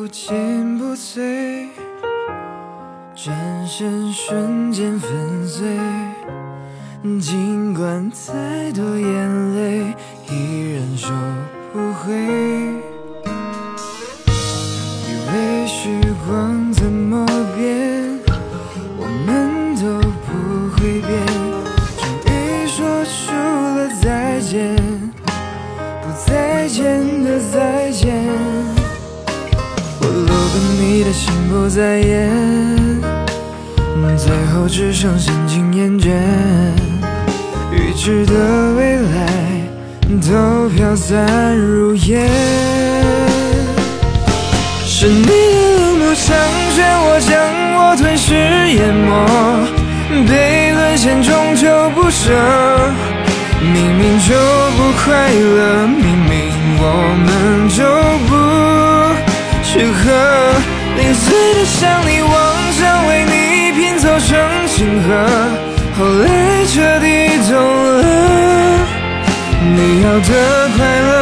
不坚不摧，转身瞬间粉碎，尽管再多眼泪依然收不回。以为时光怎么变，我们都不会变，终于说出了再见。不再演。最后只剩心情厌倦，预知的未来都飘散如烟。是你的冷漠强权，我将我吞噬淹没，被沦陷终究不舍。明明就不快乐，明明我们就不适合，零碎的想你，妄想为你拼。凑成星河，后来彻底懂了，你要的快乐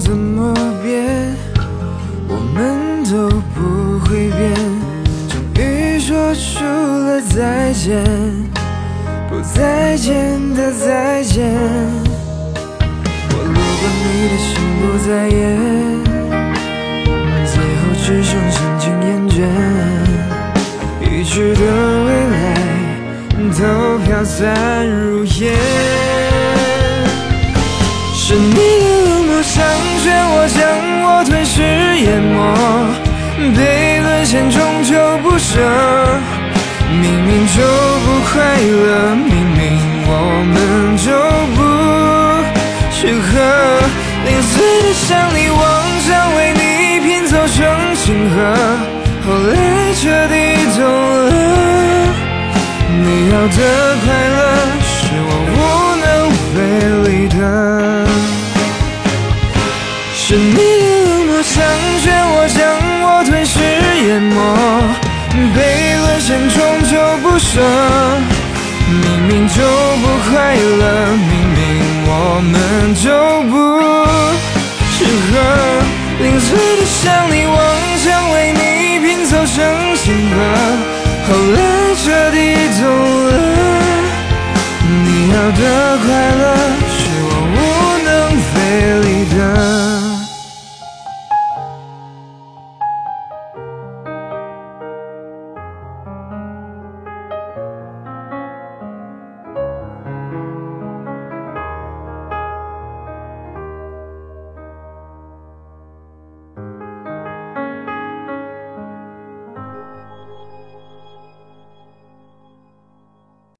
怎么变，我们都不会变。终于说出了再见，不再见的再见。我路过你的心不再演，最后只剩心情厌倦，预知的未来都飘散如烟。是你的冷漠强权，我将我吞噬淹没，被沦陷终究不舍。明明就不快乐，明明我们就不适合。零碎的想你，妄想为你拼凑成星河，后来彻底懂了，你要的快乐后来彻底懂了，你要的快乐。